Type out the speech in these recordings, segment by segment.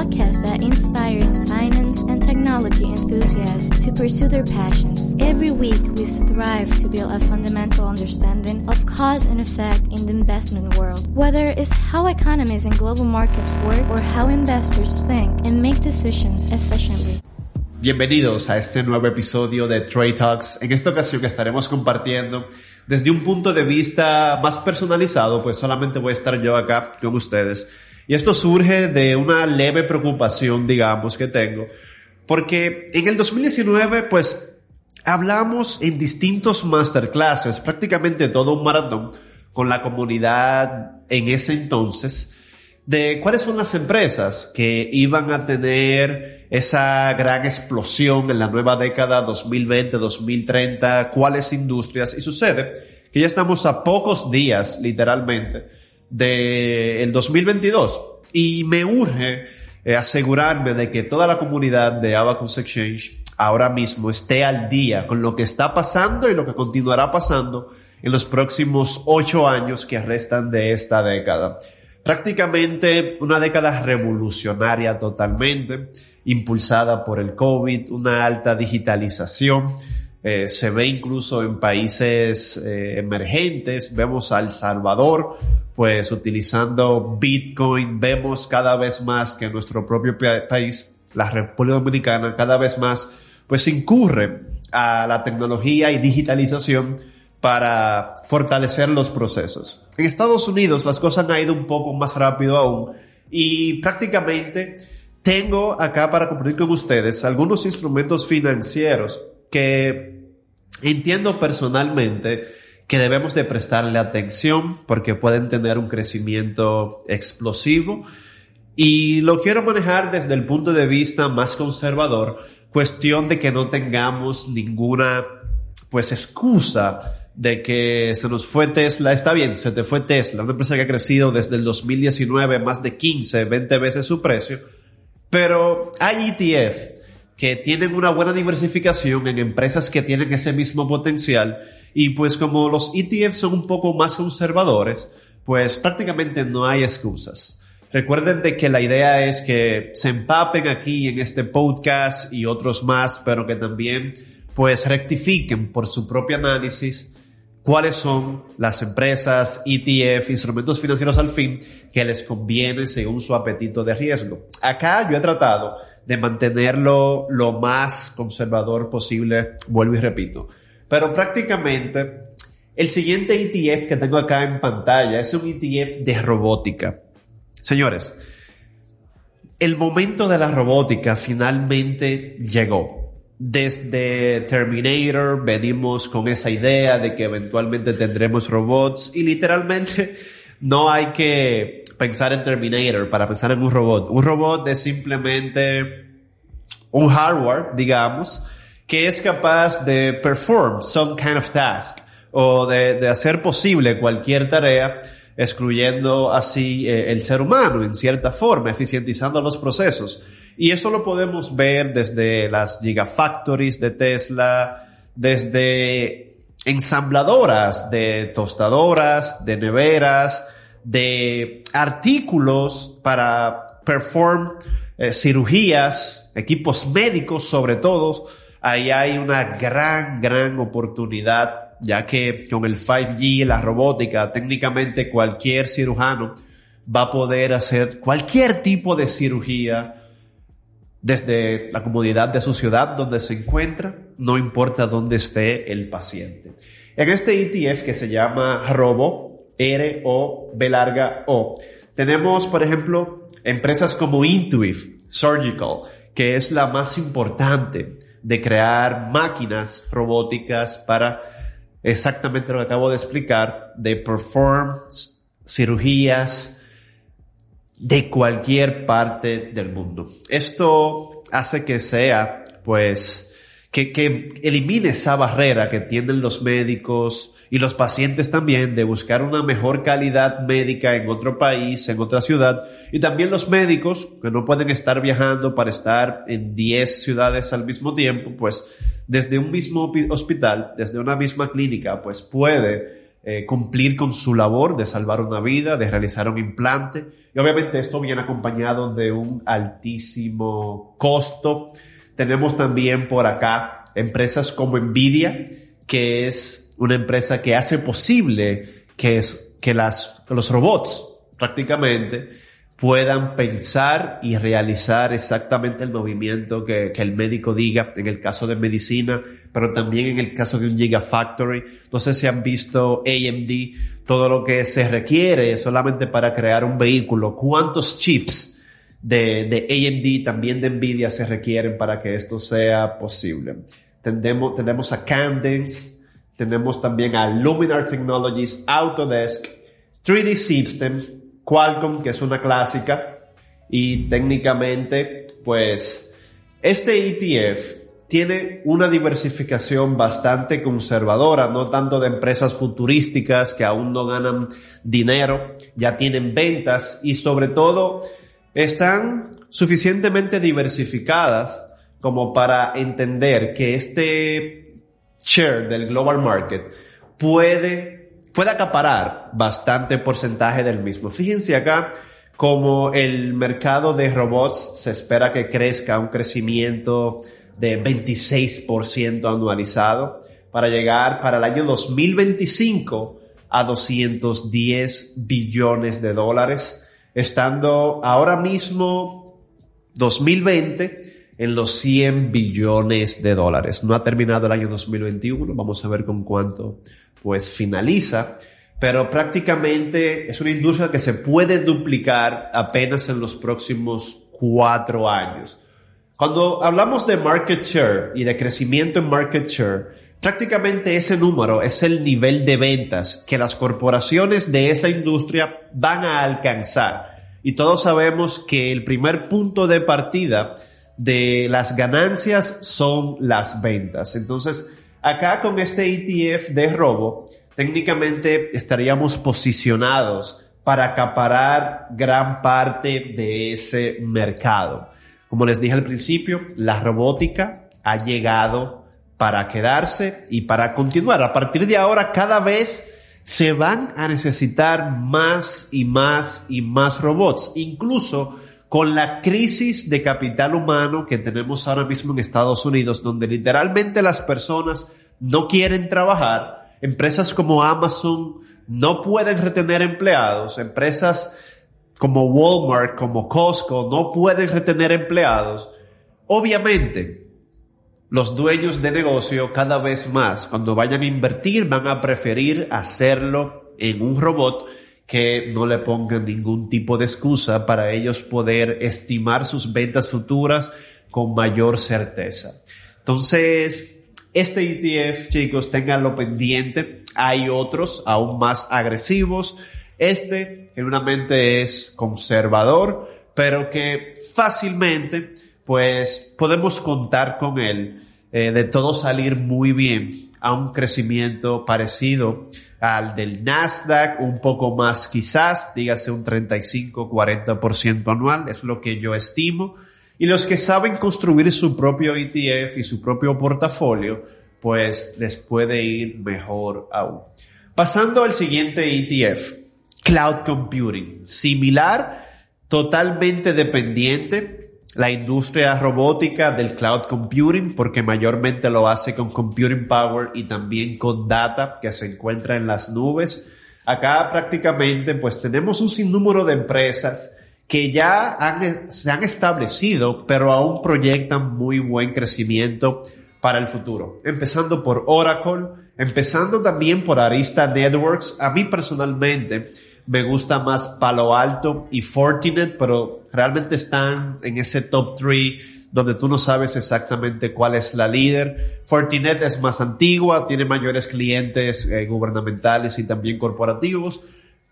podcast that inspires finance and technology enthusiasts to pursue their passions. Every week, we strive to build a fundamental understanding of cause and effect in the investment world, whether it's how economies and global markets work or how investors think and make decisions efficiently. Bienvenidos a este nuevo episodio de Trade Talks. En esta ocasión estaremos compartiendo desde un punto de vista más personalizado, pues solamente voy a estar yo acá con ustedes. Y esto surge de una leve preocupación, digamos, que tengo, porque en el 2019, pues, hablamos en distintos masterclasses, prácticamente todo un maratón, con la comunidad en ese entonces, de cuáles son las empresas que iban a tener esa gran explosión en la nueva década 2020-2030, cuáles industrias, y sucede que ya estamos a pocos días, literalmente, del 2022, y me urge eh, asegurarme de que toda la comunidad de Abacus Exchange ahora mismo esté al día con lo que está pasando y lo que continuará pasando en los próximos ocho años que restan de esta década prácticamente una década revolucionaria totalmente, impulsada por el COVID, una alta digitalización. Eh, se ve incluso en países eh, emergentes, vemos a El Salvador, pues utilizando Bitcoin, vemos cada vez más que nuestro propio país, la República Dominicana, cada vez más, pues incurre a la tecnología y digitalización para fortalecer los procesos. En Estados Unidos las cosas han ido un poco más rápido aún y prácticamente tengo acá para compartir con ustedes algunos instrumentos financieros que entiendo personalmente que debemos de prestarle atención porque pueden tener un crecimiento explosivo. Y lo quiero manejar desde el punto de vista más conservador, cuestión de que no tengamos ninguna pues excusa de que se nos fue Tesla, está bien, se te fue Tesla, una empresa que ha crecido desde el 2019 más de 15, 20 veces su precio, pero hay ETF que tienen una buena diversificación en empresas que tienen ese mismo potencial y pues como los ETF son un poco más conservadores, pues prácticamente no hay excusas. Recuerden de que la idea es que se empapen aquí en este podcast y otros más, pero que también pues rectifiquen por su propio análisis cuáles son las empresas, ETF, instrumentos financieros al fin que les conviene según su apetito de riesgo. Acá yo he tratado de mantenerlo lo más conservador posible, vuelvo y repito. Pero prácticamente el siguiente ETF que tengo acá en pantalla es un ETF de robótica. Señores, el momento de la robótica finalmente llegó desde Terminator venimos con esa idea de que eventualmente tendremos robots y literalmente no hay que pensar en Terminator para pensar en un robot. Un robot es simplemente un hardware, digamos, que es capaz de perform some kind of task o de, hacer posible cualquier tarea excluyendo así eh, el ser humano en cierta forma, eficientizando los procesos. Y eso lo podemos ver desde las gigafactories de Tesla, desde ensambladoras de tostadoras, de neveras, de artículos para perform eh, cirugías, equipos médicos sobre todo. Ahí hay una gran, gran oportunidad, ya que con el 5G, la robótica, técnicamente cualquier cirujano va a poder hacer cualquier tipo de cirugía desde la comodidad de su ciudad donde se encuentra, no importa dónde esté el paciente. En este ETF que se llama Robo, R-O-B larga O, tenemos, por ejemplo, empresas como Intuitive Surgical, que es la más importante de crear máquinas robóticas para exactamente lo que acabo de explicar, de perform cirugías, de cualquier parte del mundo. Esto hace que sea, pues, que, que elimine esa barrera que tienen los médicos y los pacientes también de buscar una mejor calidad médica en otro país, en otra ciudad, y también los médicos que no pueden estar viajando para estar en 10 ciudades al mismo tiempo, pues desde un mismo hospital, desde una misma clínica, pues puede eh, cumplir con su labor de salvar una vida, de realizar un implante. Y obviamente esto viene acompañado de un altísimo costo. Tenemos también por acá empresas como Nvidia, que es una empresa que hace posible que, es, que, los robots prácticamente puedan pensar y realizar exactamente el movimiento que, el médico diga, en el caso de medicina, pero también en el caso de un Gigafactory. No sé si han visto AMD, todo lo que se requiere solamente para crear un vehículo, cuántos chips de, AMD, también de Nvidia se requieren para que esto sea posible. Tenemos, tenemos a Cadence, tenemos también a Luminar Technologies, Autodesk, 3D Systems, Qualcomm, que es una clásica, y técnicamente, pues, este ETF tiene una diversificación bastante conservadora, no tanto de empresas futurísticas que aún no ganan dinero, ya tienen ventas y sobre todo están suficientemente diversificadas como para entender que este share del global market puede puede acaparar bastante porcentaje del mismo. Fíjense acá como el mercado de robots se espera que crezca un crecimiento de 26% anualizado para llegar para el año 2025 a 210 billones de dólares, estando ahora mismo 2020 en los 100 billones de dólares. No ha terminado el año 2021, vamos a ver con cuánto pues finaliza, pero prácticamente es una industria que se puede duplicar apenas en los próximos cuatro años. Cuando hablamos de market share y de crecimiento en market share, prácticamente ese número es el nivel de ventas que las corporaciones de esa industria van a alcanzar. Y todos sabemos que el primer punto de partida de las ganancias son las ventas. Entonces, Acá con este ETF de robo, técnicamente estaríamos posicionados para acaparar gran parte de ese mercado. Como les dije al principio, la robótica ha llegado para quedarse y para continuar. A partir de ahora, cada vez se van a necesitar más y más y más robots. Incluso con la crisis de capital humano que tenemos ahora mismo en Estados Unidos, donde literalmente las personas no quieren trabajar, empresas como Amazon no pueden retener empleados, empresas como Walmart, como Costco no pueden retener empleados. Obviamente, los dueños de negocio cada vez más, cuando vayan a invertir, van a preferir hacerlo en un robot que no le pongan ningún tipo de excusa para ellos poder estimar sus ventas futuras con mayor certeza. Entonces, este ETF, chicos, tenganlo pendiente. Hay otros aún más agresivos. Este, genuinamente es conservador, pero que fácilmente, pues, podemos contar con él, eh, de todo salir muy bien a un crecimiento parecido al del Nasdaq, un poco más quizás, dígase un 35-40% anual, es lo que yo estimo. Y los que saben construir su propio ETF y su propio portafolio, pues les puede ir mejor aún. Pasando al siguiente ETF, Cloud Computing. Similar, totalmente dependiente la industria robótica del cloud computing porque mayormente lo hace con computing power y también con data que se encuentra en las nubes. Acá prácticamente pues tenemos un sinnúmero de empresas que ya se han establecido pero aún proyectan muy buen crecimiento para el futuro. Empezando por Oracle, empezando también por Arista Networks. A mí personalmente me gusta más Palo Alto y Fortinet, pero realmente están en ese top 3 donde tú no sabes exactamente cuál es la líder. Fortinet es más antigua, tiene mayores clientes eh, gubernamentales y también corporativos,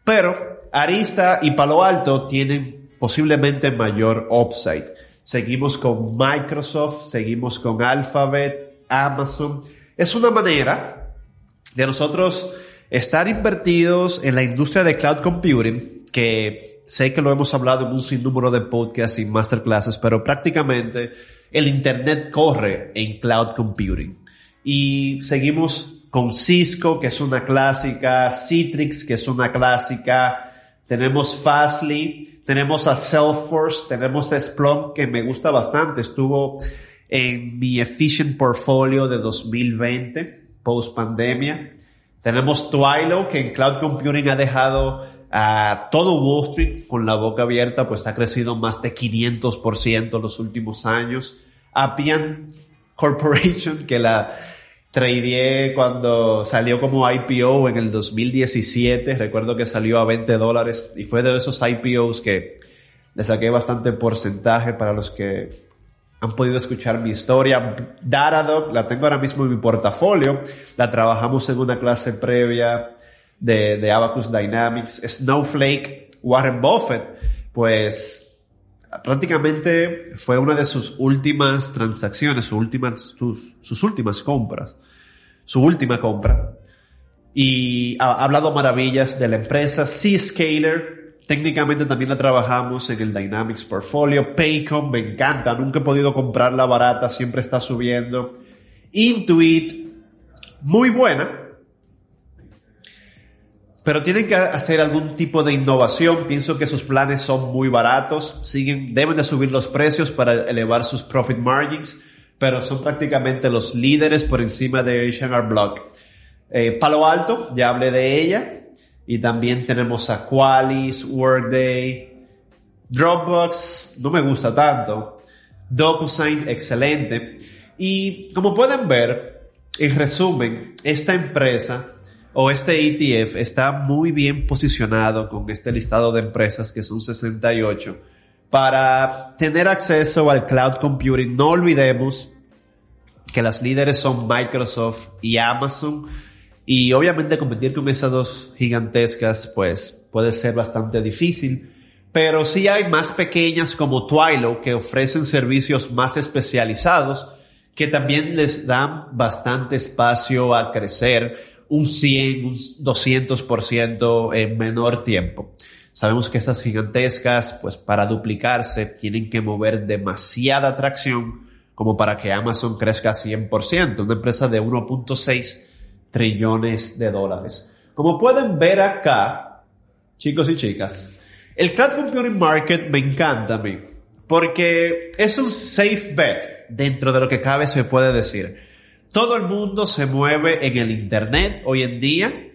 pero Arista y Palo Alto tienen posiblemente mayor upside. Seguimos con Microsoft, seguimos con Alphabet, Amazon. Es una manera de nosotros estar invertidos en la industria de cloud computing, que sé que lo hemos hablado en un sinnúmero de podcasts y masterclasses, pero prácticamente el Internet corre en cloud computing. Y seguimos con Cisco, que es una clásica, Citrix, que es una clásica, tenemos Fastly, tenemos a Salesforce, tenemos a Splunk, que me gusta bastante, estuvo en mi Efficient Portfolio de 2020, post pandemia. Tenemos Twilo, que en Cloud Computing ha dejado a todo Wall Street con la boca abierta, pues ha crecido más de 500% en los últimos años. Appian Corporation, que la tradeé cuando salió como IPO en el 2017. Recuerdo que salió a 20 dólares y fue de esos IPOs que le saqué bastante porcentaje para los que han podido escuchar mi historia. Datadog la tengo ahora mismo en mi portafolio. La trabajamos en una clase previa de, de Abacus Dynamics. Snowflake, Warren Buffett, pues prácticamente fue una de sus últimas transacciones, sus últimas, sus, sus últimas compras, su última compra. Y ha, hablado maravillas de la empresa. C-Scaler, técnicamente también la trabajamos en el Dynamics Portfolio. Paycom, me encanta, nunca he podido comprarla barata, siempre está subiendo. Intuit, muy buena, pero tienen que hacer algún tipo de innovación. Pienso que sus planes son muy baratos, siguen, deben de subir los precios para elevar sus profit margins, pero son prácticamente los líderes por encima de H&R Block. Eh, Palo Alto, ya hablé de ella, y también tenemos a Qualys, Workday, Dropbox, no me gusta tanto, DocuSign, excelente. Y como pueden ver, en resumen, esta empresa o este ETF está muy bien posicionado con este listado de empresas que son 68 para tener acceso al cloud computing. No olvidemos que las líderes son Microsoft y Amazon y obviamente competir con esas dos gigantescas pues puede ser bastante difícil. Pero sí hay más pequeñas como Twilo que ofrecen servicios más especializados que también les dan bastante espacio a crecer un 100, un 200% en menor tiempo. Sabemos que esas gigantescas, pues para duplicarse, tienen que mover demasiada tracción como para que Amazon crezca 100%, una empresa de 1.6 trillones de dólares. Como pueden ver acá, chicos y chicas, el cloud computing market me encanta a mí, porque es un safe bet dentro de lo que cabe se puede decir. Todo el mundo se mueve en el Internet hoy en día.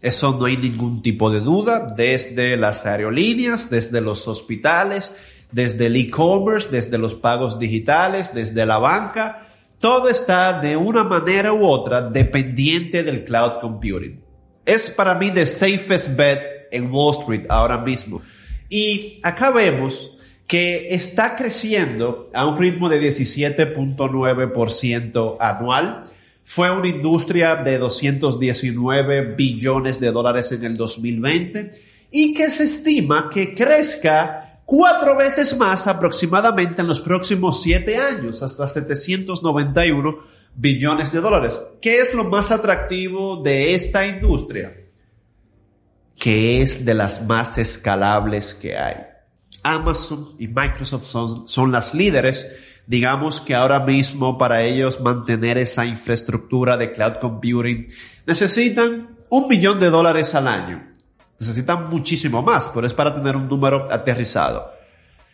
Eso no hay ningún tipo de duda, desde las aerolíneas, desde los hospitales, desde el e-commerce, desde los pagos digitales, desde la banca. Todo está de una manera u otra dependiente del cloud computing. Es para mí the safest bet en Wall Street ahora mismo. Y acá vemos que está creciendo a un ritmo de 17.9% anual. Fue una industria de 219 billones de dólares en el 2020 y que se estima que crezca cuatro veces más aproximadamente en los próximos siete años, hasta 791 billones de dólares. ¿Qué es lo más atractivo de esta industria? Que es de las más escalables que hay. Amazon y Microsoft son, son las líderes. Digamos que ahora mismo para ellos mantener esa infraestructura de cloud computing necesitan un millón de dólares al año. Necesitan muchísimo más, pero es para tener un número aterrizado.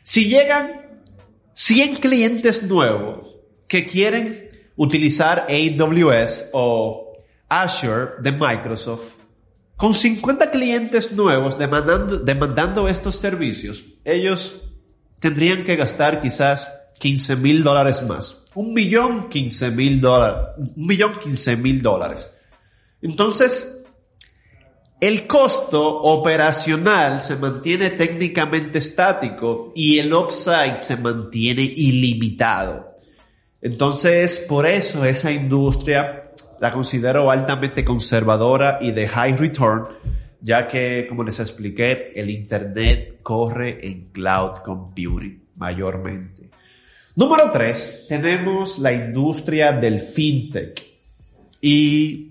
Si llegan 100 clientes nuevos que quieren utilizar AWS o Azure de Microsoft, con 50 clientes nuevos demandando, demandando estos servicios, ellos tendrían que gastar quizás 15 mil dólares más. Un millón 15 mil dólares. Un millón 15 mil dólares. Entonces, el costo operacional se mantiene técnicamente estático y el upside se mantiene ilimitado. Entonces, por eso esa industria la considero altamente conservadora y de high return, ya que, como les expliqué, el Internet corre en cloud computing mayormente. Número tres, tenemos la industria del fintech. Y,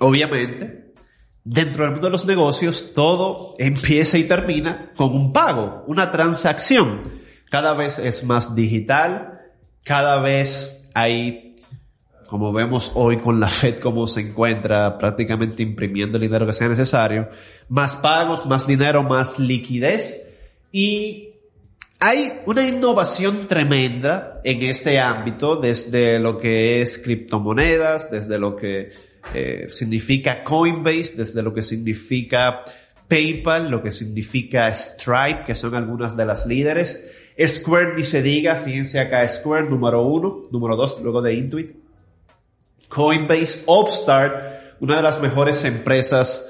obviamente, dentro del mundo de los negocios, todo empieza y termina con un pago, una transacción. Cada vez es más digital, cada vez hay como vemos hoy con la Fed como se encuentra prácticamente imprimiendo el dinero que sea necesario, más pagos, más dinero, más liquidez y hay una innovación tremenda en este ámbito desde lo que es criptomonedas, desde lo que eh, significa Coinbase, desde lo que significa PayPal, lo que significa Stripe, que son algunas de las líderes. Square ni diga, fíjense acá, Square número uno, número dos, luego de Intuit. Coinbase, Upstart, una de las mejores empresas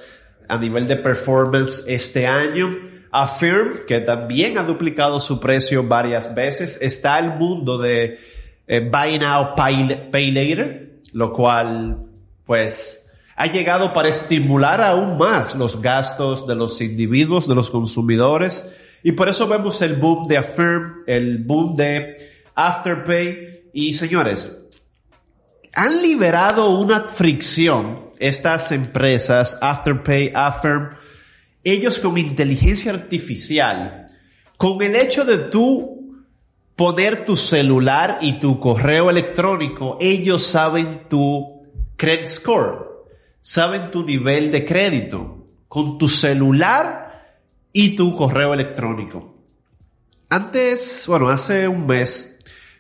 a nivel de performance este año. Affirm, que también ha duplicado su precio varias veces. Está el mundo de eh, Buy Now, pay Later, lo cual, pues, ha llegado para estimular aún más los gastos de los individuos, de los consumidores. Y por eso vemos el boom de Affirm, el boom de Afterpay. Y señores, han liberado una fricción estas empresas, Afterpay, Affirm, ellos con inteligencia artificial, con el hecho de tú poner tu celular y tu correo electrónico, ellos saben tu credit score, saben tu nivel de crédito con tu celular y tu correo electrónico. Antes, bueno, hace un mes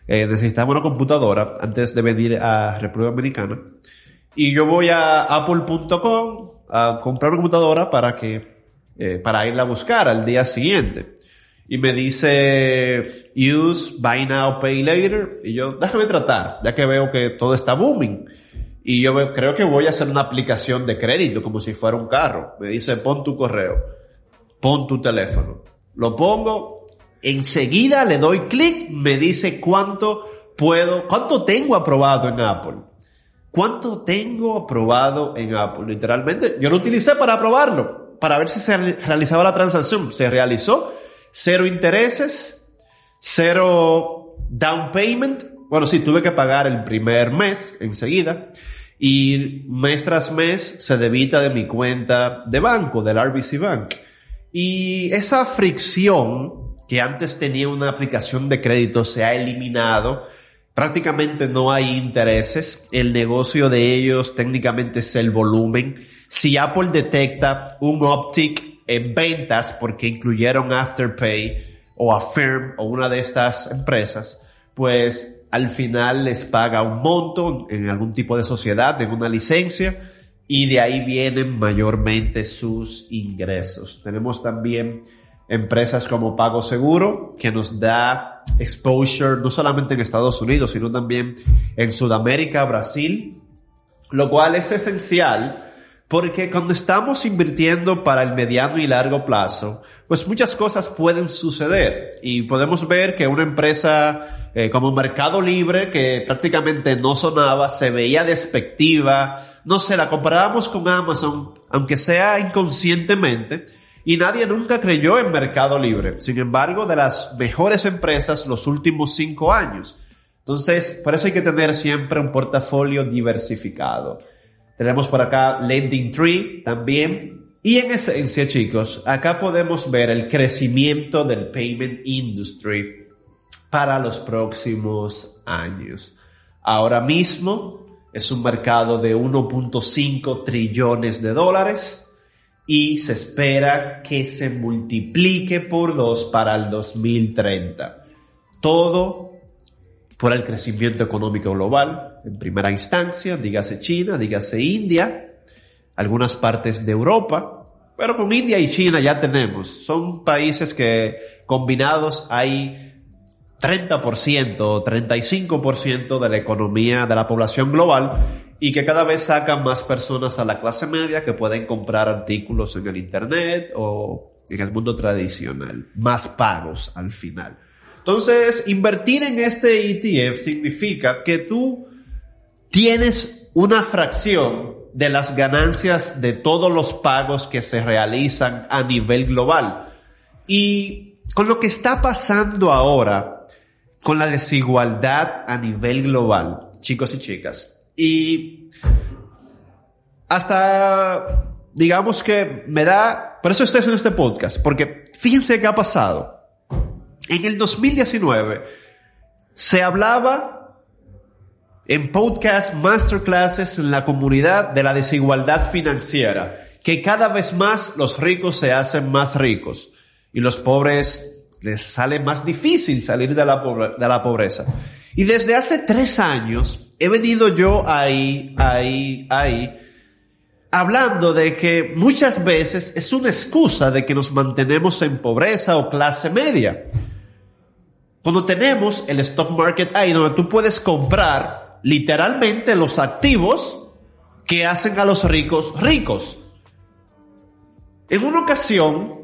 eh, necesitaba una computadora antes de venir a República Dominicana. Y yo voy a apple.com a comprar una computadora para que, eh, para irla a buscar al día siguiente. Y me dice, use buy now, pay later. Y yo, déjame tratar, ya que veo que todo está booming. Y yo creo que voy a hacer una aplicación de crédito como si fuera un carro. Me dice, pon tu correo, pon tu teléfono. Lo pongo, Enseguida le doy clic, me dice cuánto puedo, cuánto tengo aprobado en Apple. ¿Cuánto tengo aprobado en Apple? Literalmente, yo lo utilicé para aprobarlo, para ver si se realizaba la transacción. Se realizó, cero intereses, cero down payment. Bueno, sí, tuve que pagar el primer mes enseguida. Y mes tras mes se debita de mi cuenta de banco, del RBC Bank. Y esa fricción que antes tenía una aplicación de crédito se ha eliminado. Prácticamente no hay intereses. El negocio de ellos técnicamente es el volumen. Si Apple detecta un uptick en ventas porque incluyeron Afterpay o Affirm o una de estas empresas, pues al final les paga un monto en algún tipo de sociedad, en una licencia, y de ahí vienen mayormente sus ingresos. Tenemos también empresas como Pago Seguro, que nos da exposure no solamente en Estados Unidos, sino también en Sudamérica, Brasil, lo cual es esencial porque cuando estamos invirtiendo para el mediano y largo plazo, pues muchas cosas pueden suceder y podemos ver que una empresa eh, como Mercado Libre, que prácticamente no sonaba, se veía despectiva, no sé, la comparábamos con Amazon, aunque sea inconscientemente, y nadie nunca creyó en Mercado Libre. Sin embargo, de las mejores empresas los últimos cinco años. Entonces, por eso hay que tener siempre un portafolio diversificado. Tenemos por acá Lending Tree también. Y en esencia, chicos, acá podemos ver el crecimiento del payment industry para los próximos años. Ahora mismo es un mercado de 1.5 trillones de dólares y se espera que se multiplique por dos para el 2030. Todo por el crecimiento económico global, en primera instancia, dígase China, dígase India, algunas partes de Europa, pero con India y China ya tenemos. Son países que combinados hay 30% o 35% de la economía de la población global y que cada vez sacan más personas a la clase media que pueden comprar artículos en el Internet o en el mundo tradicional. Más pagos al final. Entonces, invertir en este ETF significa que tú tienes una fracción de las ganancias de todos los pagos que se realizan a nivel global. Y con lo que está pasando ahora, con la desigualdad a nivel global, chicos y chicas, y hasta, digamos que me da, por eso estoy haciendo este podcast, porque fíjense qué ha pasado. En el 2019 se hablaba en podcast masterclasses en la comunidad de la desigualdad financiera, que cada vez más los ricos se hacen más ricos y los pobres les sale más difícil salir de la, de la pobreza. Y desde hace tres años he venido yo ahí, ahí, ahí, hablando de que muchas veces es una excusa de que nos mantenemos en pobreza o clase media. Cuando tenemos el stock market ahí donde tú puedes comprar literalmente los activos que hacen a los ricos ricos. En una ocasión,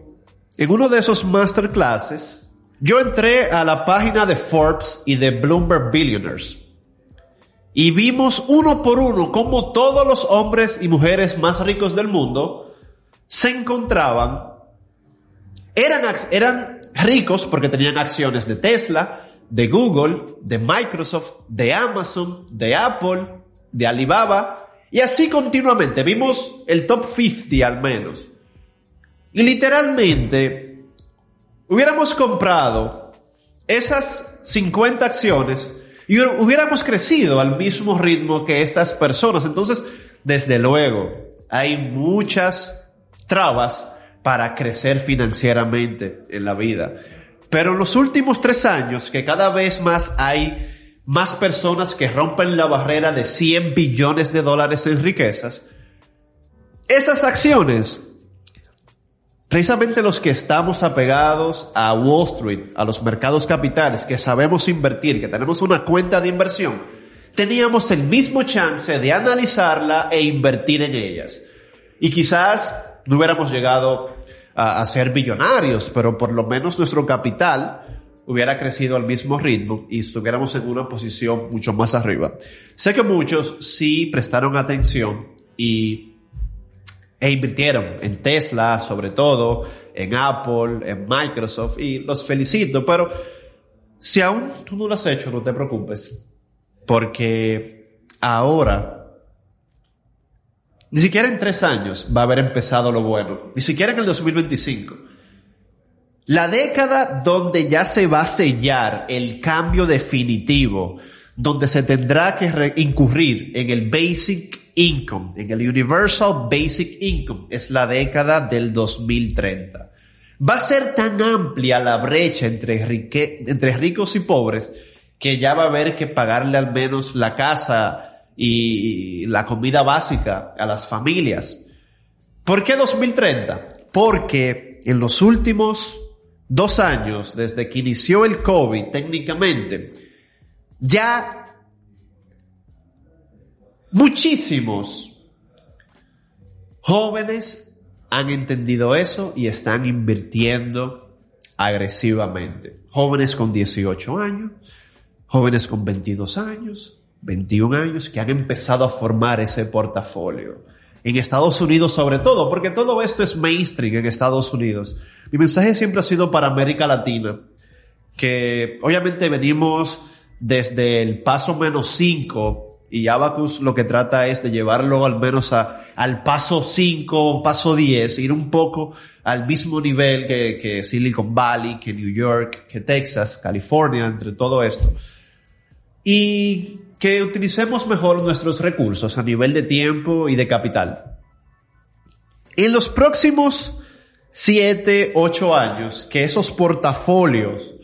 en uno de esos masterclasses, yo entré a la página de Forbes y de Bloomberg Billionaires y vimos uno por uno cómo todos los hombres y mujeres más ricos del mundo se encontraban, eran, eran ricos porque tenían acciones de Tesla, de Google, de Microsoft, de Amazon, de Apple, de Alibaba, y así continuamente. Vimos el top 50 al menos. Y literalmente, hubiéramos comprado esas 50 acciones y hubiéramos crecido al mismo ritmo que estas personas. Entonces, desde luego, hay muchas trabas para crecer financieramente en la vida. Pero en los últimos tres años, que cada vez más hay más personas que rompen la barrera de 100 billones de dólares en riquezas, esas acciones Precisamente los que estamos apegados a Wall Street, a los mercados capitales, que sabemos invertir, que tenemos una cuenta de inversión, teníamos el mismo chance de analizarla e invertir en ellas. Y quizás no hubiéramos llegado a, ser billonarios, pero por lo menos nuestro capital hubiera crecido al mismo ritmo y estuviéramos en una posición mucho más arriba. Sé que muchos sí prestaron atención y e invirtieron en Tesla, sobre todo, en Apple, en Microsoft, y los felicito, pero si aún tú no lo has hecho, no te preocupes, porque ahora, ni siquiera en tres años va a haber empezado lo bueno, ni siquiera en el 2025. La década donde ya se va a sellar el cambio definitivo, donde se tendrá que incurrir en el basic income, en el Universal Basic Income, es la década del 2030. Va a ser tan amplia la brecha entre, ricos y pobres que ya va a haber que pagarle al menos la casa y la comida básica a las familias. ¿Por qué 2030? Porque en los últimos dos años, desde que inició el COVID técnicamente, ya Muchísimos jóvenes han entendido eso y están invirtiendo agresivamente. Jóvenes con 18 años, jóvenes con 22 años, 21 años que han empezado a formar ese portafolio. En Estados Unidos sobre todo, porque todo esto es mainstream en Estados Unidos. Mi mensaje siempre ha sido para América Latina, que obviamente venimos desde el paso menos 5 y Abacus lo que trata es de llevarlo al menos a, al paso 5, paso 10, ir un poco al mismo nivel que, que Silicon Valley, que New York, que Texas, California, entre todo esto. Y que utilicemos mejor nuestros recursos a nivel de tiempo y de capital. En los próximos 7, 8 años, que esos portafolios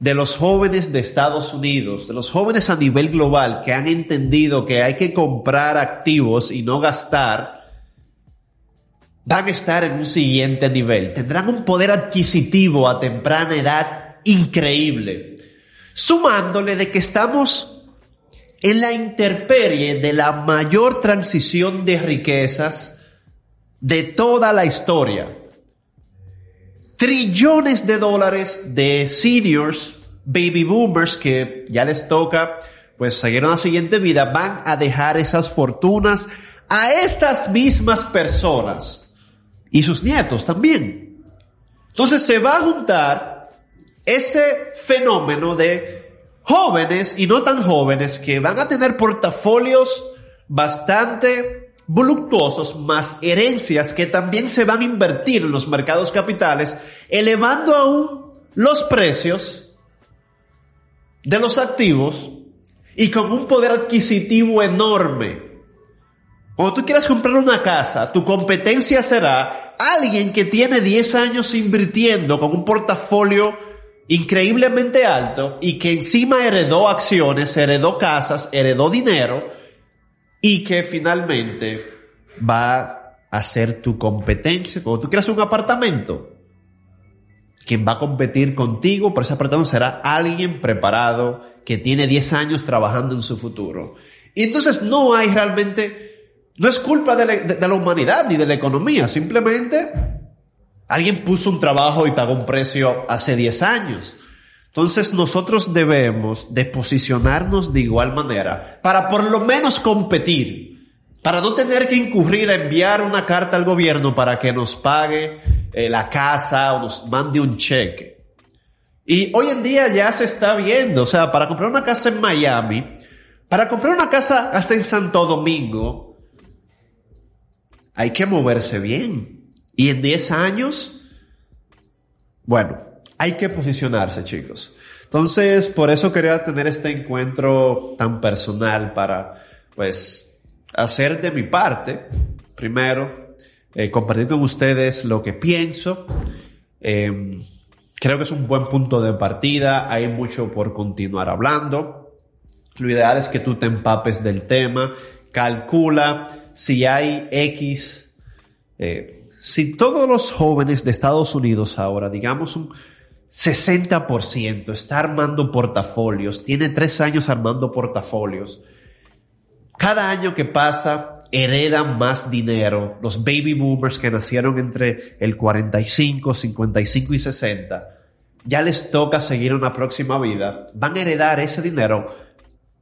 de los jóvenes de Estados Unidos, de los jóvenes a nivel global que han entendido que hay que comprar activos y no gastar, van a estar en un siguiente nivel. Tendrán un poder adquisitivo a temprana edad increíble. Sumándole de que estamos en la interperie de la mayor transición de riquezas de toda la historia trillones de dólares de seniors, baby boomers que ya les toca pues seguir una siguiente vida, van a dejar esas fortunas a estas mismas personas y sus nietos también. Entonces se va a juntar ese fenómeno de jóvenes y no tan jóvenes que van a tener portafolios bastante voluptuosos más herencias que también se van a invertir en los mercados capitales, elevando aún los precios de los activos y con un poder adquisitivo enorme. Cuando tú quieras comprar una casa, tu competencia será alguien que tiene 10 años invirtiendo con un portafolio increíblemente alto y que encima heredó acciones, heredó casas, heredó dinero y que finalmente va a ser tu competencia. Cuando tú quieras un apartamento, quien va a competir contigo por ese apartamento será alguien preparado que tiene 10 años trabajando en su futuro. Y entonces no hay realmente, no es culpa de la, humanidad ni de la economía, simplemente alguien puso un trabajo y pagó un precio hace 10 años. Entonces nosotros debemos de posicionarnos de igual manera para por lo menos competir, para no tener que incurrir a enviar una carta al gobierno para que nos pague eh, la casa o nos mande un cheque. Y hoy en día ya se está viendo, o sea, para comprar una casa en Miami, para comprar una casa hasta en Santo Domingo, hay que moverse bien. Y en 10 años, bueno, hay que posicionarse, chicos. Entonces, por eso quería tener este encuentro tan personal para, pues, hacer de mi parte, primero, eh, compartir con ustedes lo que pienso, eh, Creo que es un buen punto de partida, hay mucho por continuar hablando. Lo ideal es que tú te empapes del tema, calcula si hay X, eh, si todos los jóvenes de Estados Unidos ahora, digamos un 60%, está armando portafolios, tiene tres años armando portafolios, cada año que pasa heredan más dinero. Los baby boomers que nacieron entre el 45, 55 y 60, ya les toca seguir una próxima vida, van a heredar ese dinero,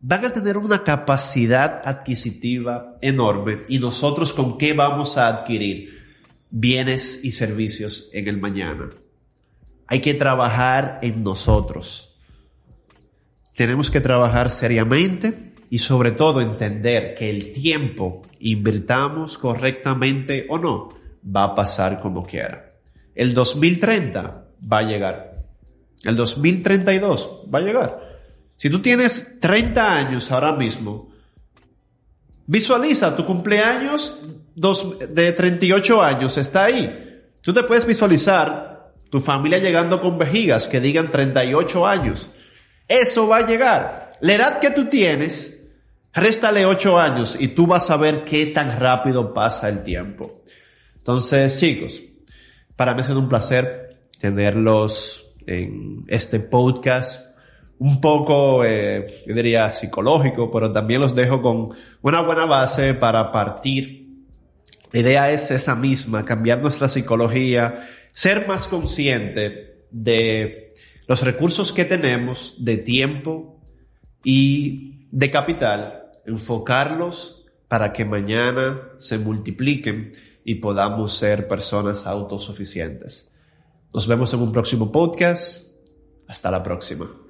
van a tener una capacidad adquisitiva enorme. Y nosotros con qué vamos a adquirir bienes y servicios en el mañana. Hay que trabajar en nosotros. Tenemos que trabajar seriamente y sobre todo entender que el tiempo, invirtamos correctamente o no, va a pasar como quiera. El 2030 va a llegar. El 2032 va a llegar. Si tú tienes 30 años ahora mismo, visualiza tu cumpleaños de 38 años, está ahí. Tú te puedes visualizar tu familia llegando con vejigas que digan 38 años. Eso va a llegar. La edad que tú tienes Réstale ocho años y tú vas a ver qué tan rápido pasa el tiempo. Entonces, chicos, para mí ha sido un placer tenerlos en este podcast un poco, eh, yo diría, psicológico, pero también los dejo con una buena base para partir. La idea es esa misma, cambiar nuestra psicología, ser más consciente de los recursos que tenemos, de tiempo y de capital enfocarlos para que mañana se multipliquen y podamos ser personas autosuficientes. Nos vemos en un próximo podcast. Hasta la próxima.